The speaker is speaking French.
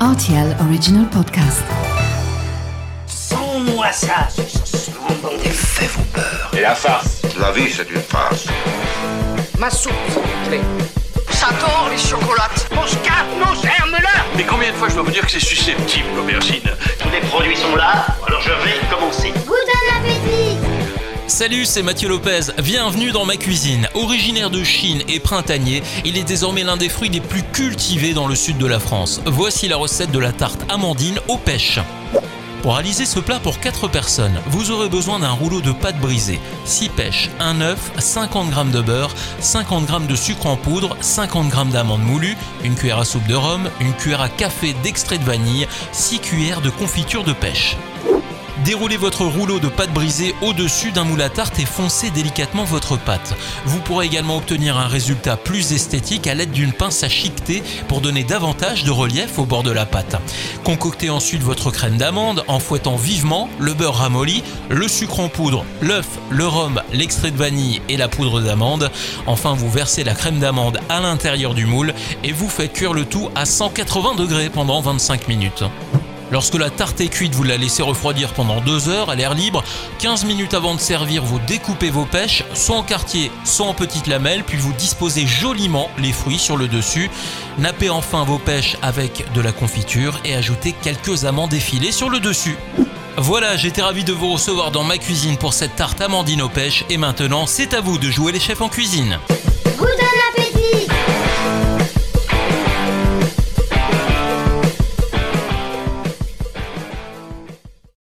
RTL Original Podcast. Sans-moi ça, Des faits vos peurs. Et la farce La vie, c'est une farce. Ma soupe, s'il vous plaît. J'adore les chocolates. Mon scarpe, mon germe-là Mais combien de fois je dois vous dire que c'est susceptible, l'aubergine? Tous les produits sont là, alors je vais commencer. Salut, c'est Mathieu Lopez. Bienvenue dans ma cuisine. Originaire de Chine et printanier, il est désormais l'un des fruits les plus cultivés dans le sud de la France. Voici la recette de la tarte amandine aux pêches. Pour réaliser ce plat pour 4 personnes, vous aurez besoin d'un rouleau de pâte brisée, 6 pêches, un œuf, 50 g de beurre, 50 g de sucre en poudre, 50 g d'amandes moulues, une cuillère à soupe de rhum, une cuillère à café d'extrait de vanille, 6 cuillères de confiture de pêche. Déroulez votre rouleau de pâte brisée au-dessus d'un moule à tarte et foncez délicatement votre pâte. Vous pourrez également obtenir un résultat plus esthétique à l'aide d'une pince à chiqueter pour donner davantage de relief au bord de la pâte. Concoctez ensuite votre crème d'amande en fouettant vivement le beurre ramolli, le sucre en poudre, l'œuf, le rhum, l'extrait de vanille et la poudre d'amande. Enfin, vous versez la crème d'amande à l'intérieur du moule et vous faites cuire le tout à 180 degrés pendant 25 minutes. Lorsque la tarte est cuite, vous la laissez refroidir pendant 2 heures à l'air libre. 15 minutes avant de servir, vous découpez vos pêches, soit en quartier, soit en petites lamelles, puis vous disposez joliment les fruits sur le dessus. Nappez enfin vos pêches avec de la confiture et ajoutez quelques amandes effilées sur le dessus. Voilà, j'étais ravi de vous recevoir dans ma cuisine pour cette tarte amandine aux pêches et maintenant c'est à vous de jouer les chefs en cuisine.